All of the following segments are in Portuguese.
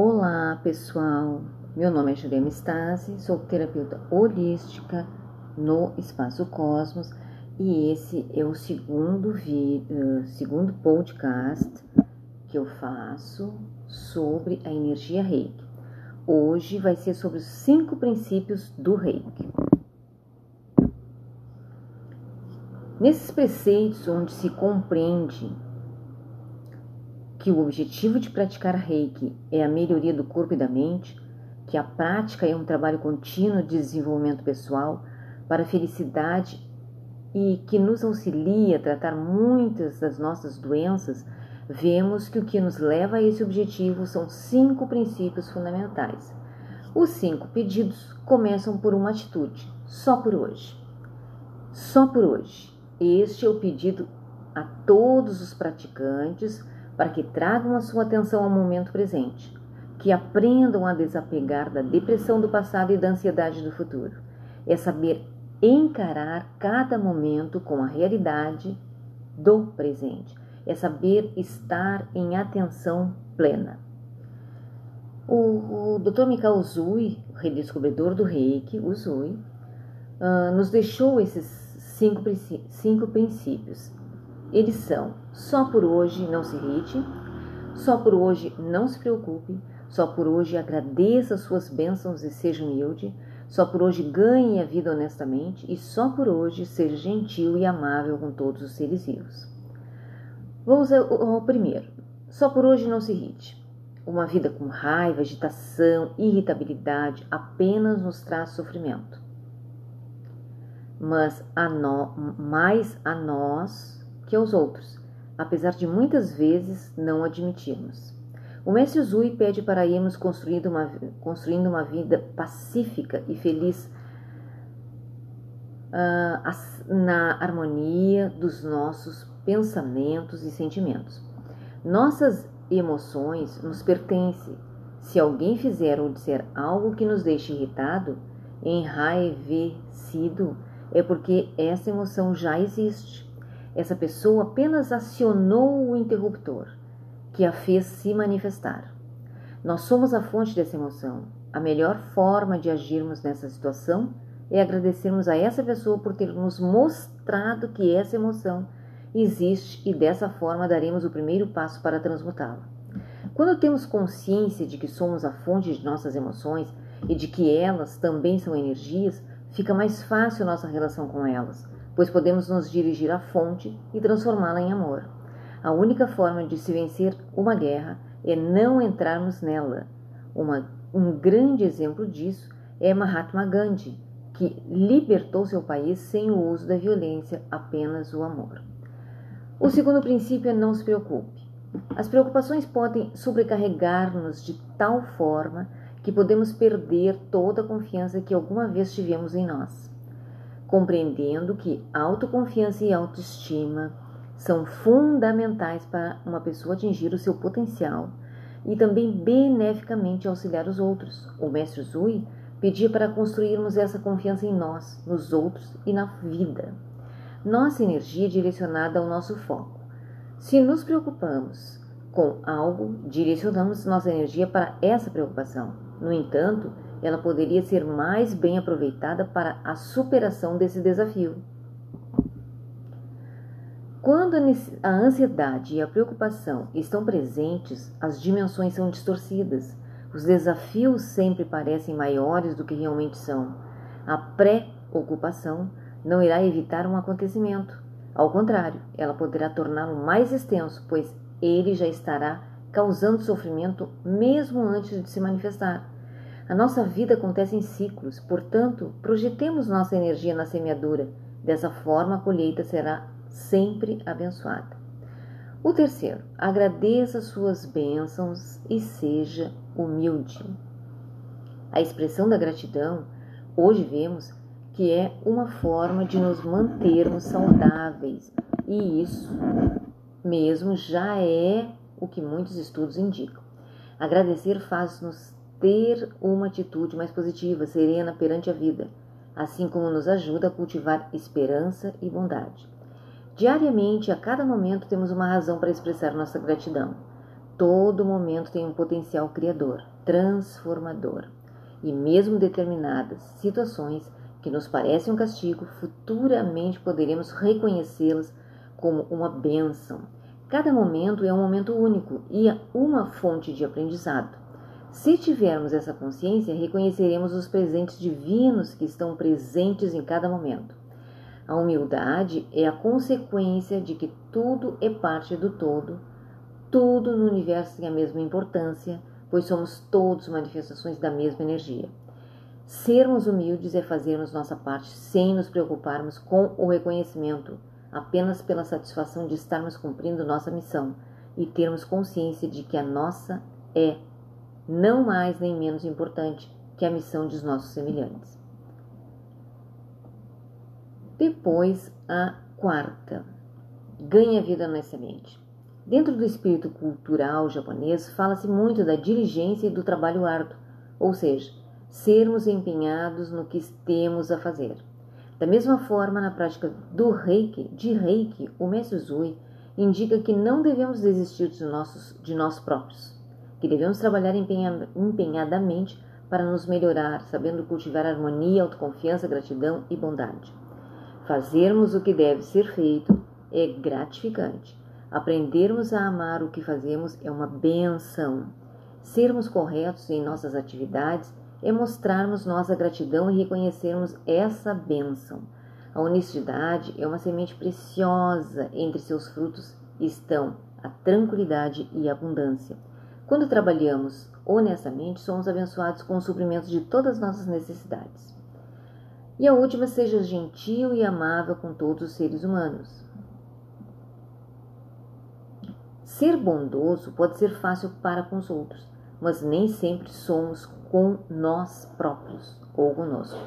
Olá, pessoal. Meu nome é Juliana Stasi, sou terapeuta holística no Espaço Cosmos e esse é o segundo vídeo, segundo podcast que eu faço sobre a energia Reiki. Hoje vai ser sobre os cinco princípios do Reiki. Nesses preceitos onde se compreende que o objetivo de praticar Reiki é a melhoria do corpo e da mente, que a prática é um trabalho contínuo de desenvolvimento pessoal para a felicidade e que nos auxilia a tratar muitas das nossas doenças, vemos que o que nos leva a esse objetivo são cinco princípios fundamentais. Os cinco pedidos começam por uma atitude, só por hoje. Só por hoje. Este é o pedido a todos os praticantes para que tragam a sua atenção ao momento presente, que aprendam a desapegar da depressão do passado e da ansiedade do futuro. É saber encarar cada momento com a realidade do presente. É saber estar em atenção plena. O, o Dr. Mikao Zui, redescobridor do Reiki, o Zui, uh, nos deixou esses cinco, cinco princípios eles são: só por hoje não se irrite, só por hoje não se preocupe, só por hoje agradeça suas bênçãos e seja humilde, só por hoje ganhe a vida honestamente e só por hoje seja gentil e amável com todos os seres vivos. Vamos ao primeiro. Só por hoje não se irrite. Uma vida com raiva, agitação, irritabilidade apenas nos traz sofrimento. Mas a no, mais a nós que aos outros, apesar de muitas vezes não admitirmos. O mestre Zui pede para irmos construindo uma, construindo uma vida pacífica e feliz uh, na harmonia dos nossos pensamentos e sentimentos. Nossas emoções nos pertencem. Se alguém fizer ou disser algo que nos deixe irritado, enraivecido, é porque essa emoção já existe. Essa pessoa apenas acionou o interruptor que a fez se manifestar. Nós somos a fonte dessa emoção. A melhor forma de agirmos nessa situação é agradecermos a essa pessoa por ter nos mostrado que essa emoção existe e dessa forma daremos o primeiro passo para transmutá-la. Quando temos consciência de que somos a fonte de nossas emoções e de que elas também são energias, fica mais fácil nossa relação com elas pois podemos nos dirigir à fonte e transformá-la em amor. A única forma de se vencer uma guerra é não entrarmos nela. Uma, um grande exemplo disso é Mahatma Gandhi, que libertou seu país sem o uso da violência, apenas o amor. O segundo princípio é não se preocupe. As preocupações podem sobrecarregar-nos de tal forma que podemos perder toda a confiança que alguma vez tivemos em nós compreendendo que autoconfiança e autoestima são fundamentais para uma pessoa atingir o seu potencial e também beneficamente auxiliar os outros. O mestre Zui pedia para construirmos essa confiança em nós, nos outros e na vida. Nossa energia é direcionada ao nosso foco. Se nos preocupamos com algo, direcionamos nossa energia para essa preocupação. No entanto, ela poderia ser mais bem aproveitada para a superação desse desafio. Quando a ansiedade e a preocupação estão presentes, as dimensões são distorcidas. Os desafios sempre parecem maiores do que realmente são. A pré-ocupação não irá evitar um acontecimento. Ao contrário, ela poderá torná-lo mais extenso, pois ele já estará causando sofrimento mesmo antes de se manifestar. A nossa vida acontece em ciclos, portanto, projetemos nossa energia na semeadura. Dessa forma, a colheita será sempre abençoada. O terceiro, agradeça suas bênçãos e seja humilde. A expressão da gratidão, hoje vemos que é uma forma de nos mantermos saudáveis, e isso mesmo já é o que muitos estudos indicam. Agradecer faz-nos ter uma atitude mais positiva, serena perante a vida, assim como nos ajuda a cultivar esperança e bondade. Diariamente, a cada momento, temos uma razão para expressar nossa gratidão. Todo momento tem um potencial criador, transformador. E mesmo determinadas situações que nos parecem um castigo, futuramente poderemos reconhecê-las como uma bênção. Cada momento é um momento único e uma fonte de aprendizado. Se tivermos essa consciência, reconheceremos os presentes divinos que estão presentes em cada momento. A humildade é a consequência de que tudo é parte do todo, tudo no universo tem a mesma importância, pois somos todos manifestações da mesma energia. Sermos humildes é fazermos nossa parte sem nos preocuparmos com o reconhecimento, apenas pela satisfação de estarmos cumprindo nossa missão e termos consciência de que a nossa é não mais nem menos importante que a missão dos nossos semelhantes. Depois, a quarta. Ganha vida na semente. Dentro do espírito cultural japonês, fala-se muito da diligência e do trabalho árduo, ou seja, sermos empenhados no que temos a fazer. Da mesma forma, na prática do reiki, de reiki, o mestre Zui indica que não devemos desistir de, nossos, de nós próprios, que devemos trabalhar empenhadamente para nos melhorar, sabendo cultivar harmonia, autoconfiança, gratidão e bondade. Fazermos o que deve ser feito é gratificante. Aprendermos a amar o que fazemos é uma benção. Sermos corretos em nossas atividades é mostrarmos nossa gratidão e reconhecermos essa bênção. A honestidade é uma semente preciosa, entre seus frutos estão a tranquilidade e a abundância. Quando trabalhamos honestamente, somos abençoados com o suprimento de todas as nossas necessidades. E a última, seja gentil e amável com todos os seres humanos. Ser bondoso pode ser fácil para com os outros, mas nem sempre somos com nós próprios ou conosco.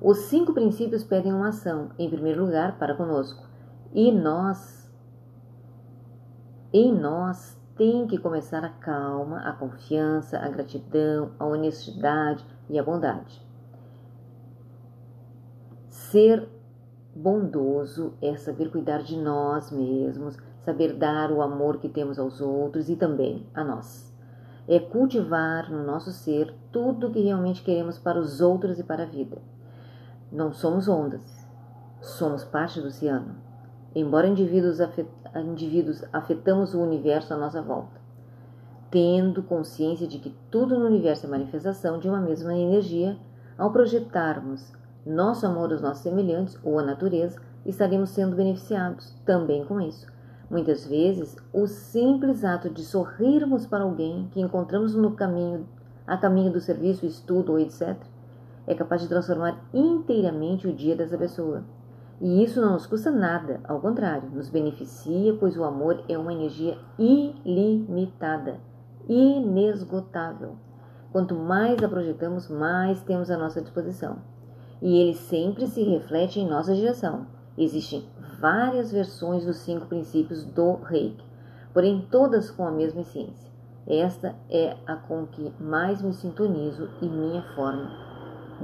Os cinco princípios pedem uma ação, em primeiro lugar, para conosco. E nós, em nós, tem que começar a calma, a confiança, a gratidão, a honestidade e a bondade. Ser bondoso é saber cuidar de nós mesmos, saber dar o amor que temos aos outros e também a nós é cultivar no nosso ser tudo o que realmente queremos para os outros e para a vida. Não somos ondas, somos parte do oceano. Embora indivíduos, afet indivíduos afetamos o universo à nossa volta, tendo consciência de que tudo no universo é manifestação de uma mesma energia, ao projetarmos nosso amor aos nossos semelhantes ou à natureza, estaremos sendo beneficiados também com isso Muitas vezes, o simples ato de sorrirmos para alguém que encontramos no caminho, a caminho do serviço, estudo ou etc., é capaz de transformar inteiramente o dia dessa pessoa. E isso não nos custa nada, ao contrário, nos beneficia, pois o amor é uma energia ilimitada, inesgotável. Quanto mais a projetamos, mais temos à nossa disposição. E ele sempre se reflete em nossa direção. Existem várias versões dos cinco princípios do Reiki, porém todas com a mesma essência. Esta é a com que mais me sintonizo e minha forma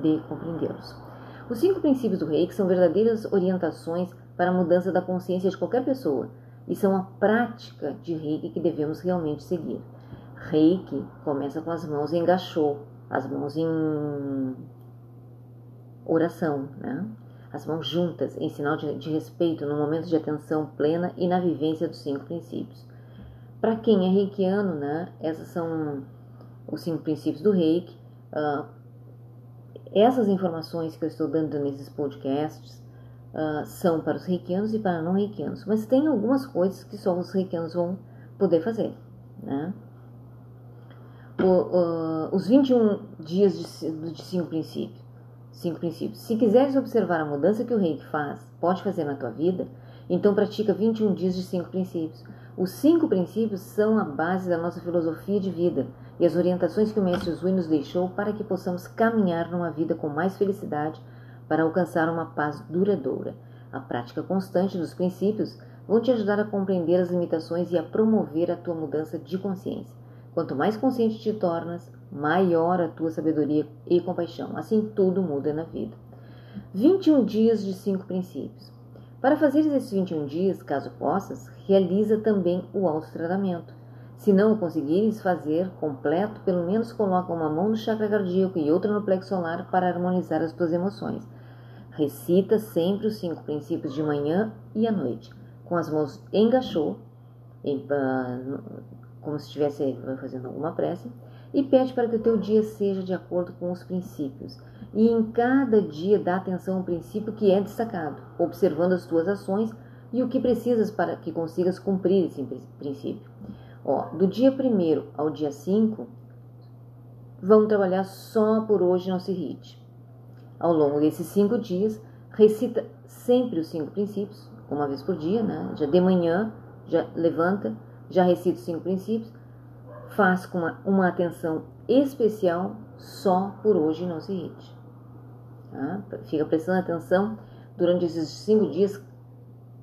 de compreendê-los. Os cinco princípios do Reiki são verdadeiras orientações para a mudança da consciência de qualquer pessoa e são a prática de Reiki que devemos realmente seguir. Reiki começa com as mãos em gachô, as mãos em oração, né? as mãos juntas em sinal de, de respeito no momento de atenção plena e na vivência dos cinco princípios. Para quem é reikiano, né, essas são os cinco princípios do reiki. Uh, essas informações que eu estou dando nesses podcasts uh, são para os reikianos e para não reikianos, mas tem algumas coisas que só os reikianos vão poder fazer. Né? O, uh, os 21 dias de, de cinco princípios Cinco princípios. Se quiseres observar a mudança que o reiki faz, pode fazer na tua vida, então pratica 21 dias de cinco princípios. Os cinco princípios são a base da nossa filosofia de vida e as orientações que o Mestre Zui nos deixou para que possamos caminhar numa vida com mais felicidade para alcançar uma paz duradoura. A prática constante dos princípios vão te ajudar a compreender as limitações e a promover a tua mudança de consciência. Quanto mais consciente te tornas, maior a tua sabedoria e compaixão. Assim tudo muda na vida. 21 dias de cinco princípios. Para fazer esses 21 dias, caso possas, realiza também o autotratamento. Se não o conseguires fazer completo, pelo menos coloca uma mão no chakra cardíaco e outra no plexo solar para harmonizar as tuas emoções. Recita sempre os cinco princípios de manhã e à noite, com as mãos em, uh, como se estivesse fazendo alguma prece, e pede para que o teu dia seja de acordo com os princípios. E em cada dia dá atenção ao princípio que é destacado, observando as tuas ações e o que precisas para que consigas cumprir esse princípio. Ó, do dia 1 ao dia 5, vamos trabalhar só por hoje, não se irrite. Ao longo desses cinco dias, recita sempre os cinco princípios, uma vez por dia, né? Já de manhã, já levanta, já recita os cinco princípios, faz com uma, uma atenção especial só por hoje, não se irrite. Tá? Fica prestando atenção durante esses cinco dias,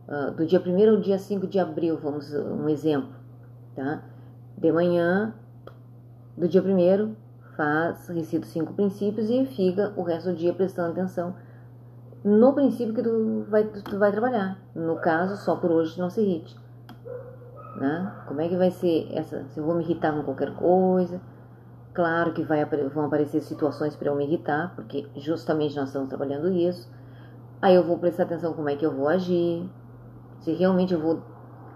uh, do dia 1 ao dia 5 de abril, vamos um exemplo. Tá? De manhã, do dia 1 faz, recita os cinco princípios e fica o resto do dia prestando atenção no princípio que tu vai, tu vai trabalhar. No caso, só por hoje não se irrite. Né? Como é que vai ser essa? Se eu vou me irritar com qualquer coisa? Claro que vai, vão aparecer situações para eu me irritar, porque justamente nós estamos trabalhando isso. Aí eu vou prestar atenção como é que eu vou agir, se realmente eu vou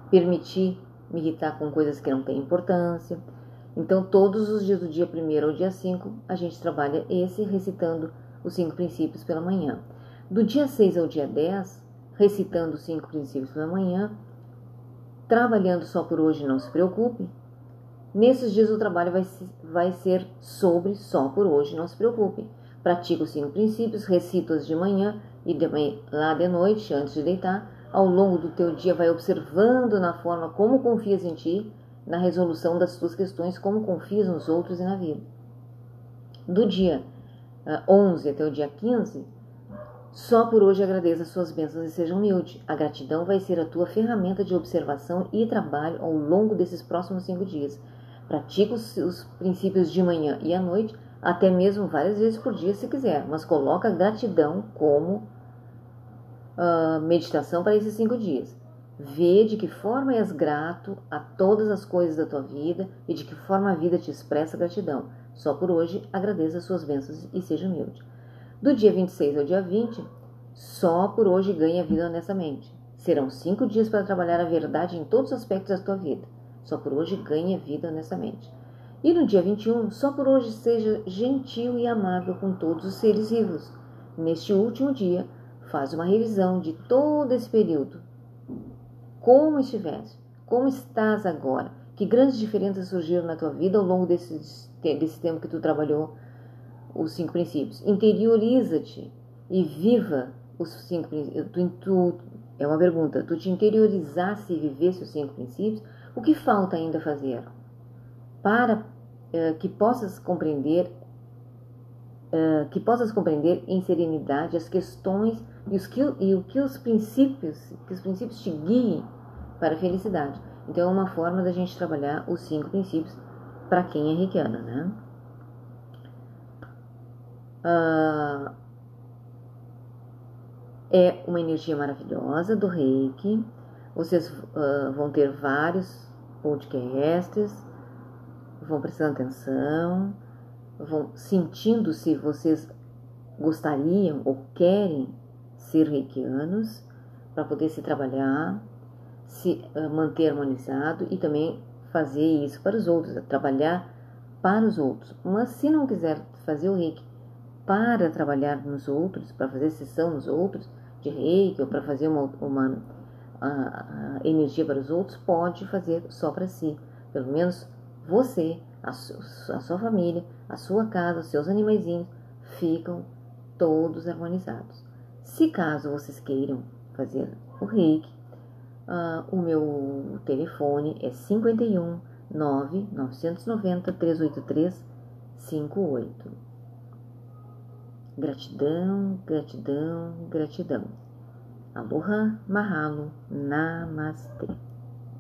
permitir me irritar com coisas que não têm importância. Então, todos os dias do dia 1 ao dia 5, a gente trabalha esse recitando os cinco princípios pela manhã. Do dia 6 ao dia 10, recitando os cinco princípios pela manhã, trabalhando só por hoje, não se preocupe. Nesses dias o trabalho vai, vai ser sobre só por hoje, não se preocupe. Pratica os cinco princípios, recita-os de manhã e de, lá de noite, antes de deitar. Ao longo do teu dia, vai observando na forma como confias em ti, na resolução das tuas questões, como confias nos outros e na vida. Do dia 11 ah, até o dia 15, só por hoje agradeça as suas bênçãos e seja humilde. A gratidão vai ser a tua ferramenta de observação e trabalho ao longo desses próximos cinco dias. Pratica os, os princípios de manhã e à noite, até mesmo várias vezes por dia se quiser, mas coloca gratidão como uh, meditação para esses cinco dias. Vê de que forma és grato a todas as coisas da tua vida e de que forma a vida te expressa gratidão. Só por hoje agradeça as suas bênçãos e seja humilde. Do dia 26 ao dia 20, só por hoje ganha vida honestamente. Serão cinco dias para trabalhar a verdade em todos os aspectos da tua vida. Só por hoje ganha vida honestamente. E no dia 21, só por hoje seja gentil e amável com todos os seres vivos. Neste último dia, faz uma revisão de todo esse período. Como estiveste? Como estás agora? Que grandes diferenças surgiram na tua vida ao longo desse, desse tempo que tu trabalhou os cinco princípios. Interioriza-te e viva os cinco princípios. É uma pergunta. Tu te interiorizasse e vivesse os cinco princípios? O que falta ainda fazer? Para uh, que possas compreender uh, que possas compreender em serenidade as questões e, os que, e o que os princípios que os princípios te guiem para a felicidade. Então é uma forma da gente trabalhar os cinco princípios para quem é reikiana, né? Uh, é uma energia maravilhosa do reiki. Vocês uh, vão ter vários podcasts, vão prestando atenção, vão sentindo se vocês gostariam ou querem ser reikianos para poder se trabalhar, se uh, manter harmonizado e também fazer isso para os outros, trabalhar para os outros. Mas se não quiser fazer o reiki para trabalhar nos outros, para fazer sessão nos outros, de reiki, ou para fazer uma, uma a, a energia para os outros, pode fazer só para si. Pelo menos você, a, su, a sua família, a sua casa, os seus animaizinhos ficam todos harmonizados. Se caso vocês queiram fazer o reiki, uh, o meu telefone é 51 9 990 383 58. Gratidão, gratidão, gratidão. Aloha, mahalo, namastê.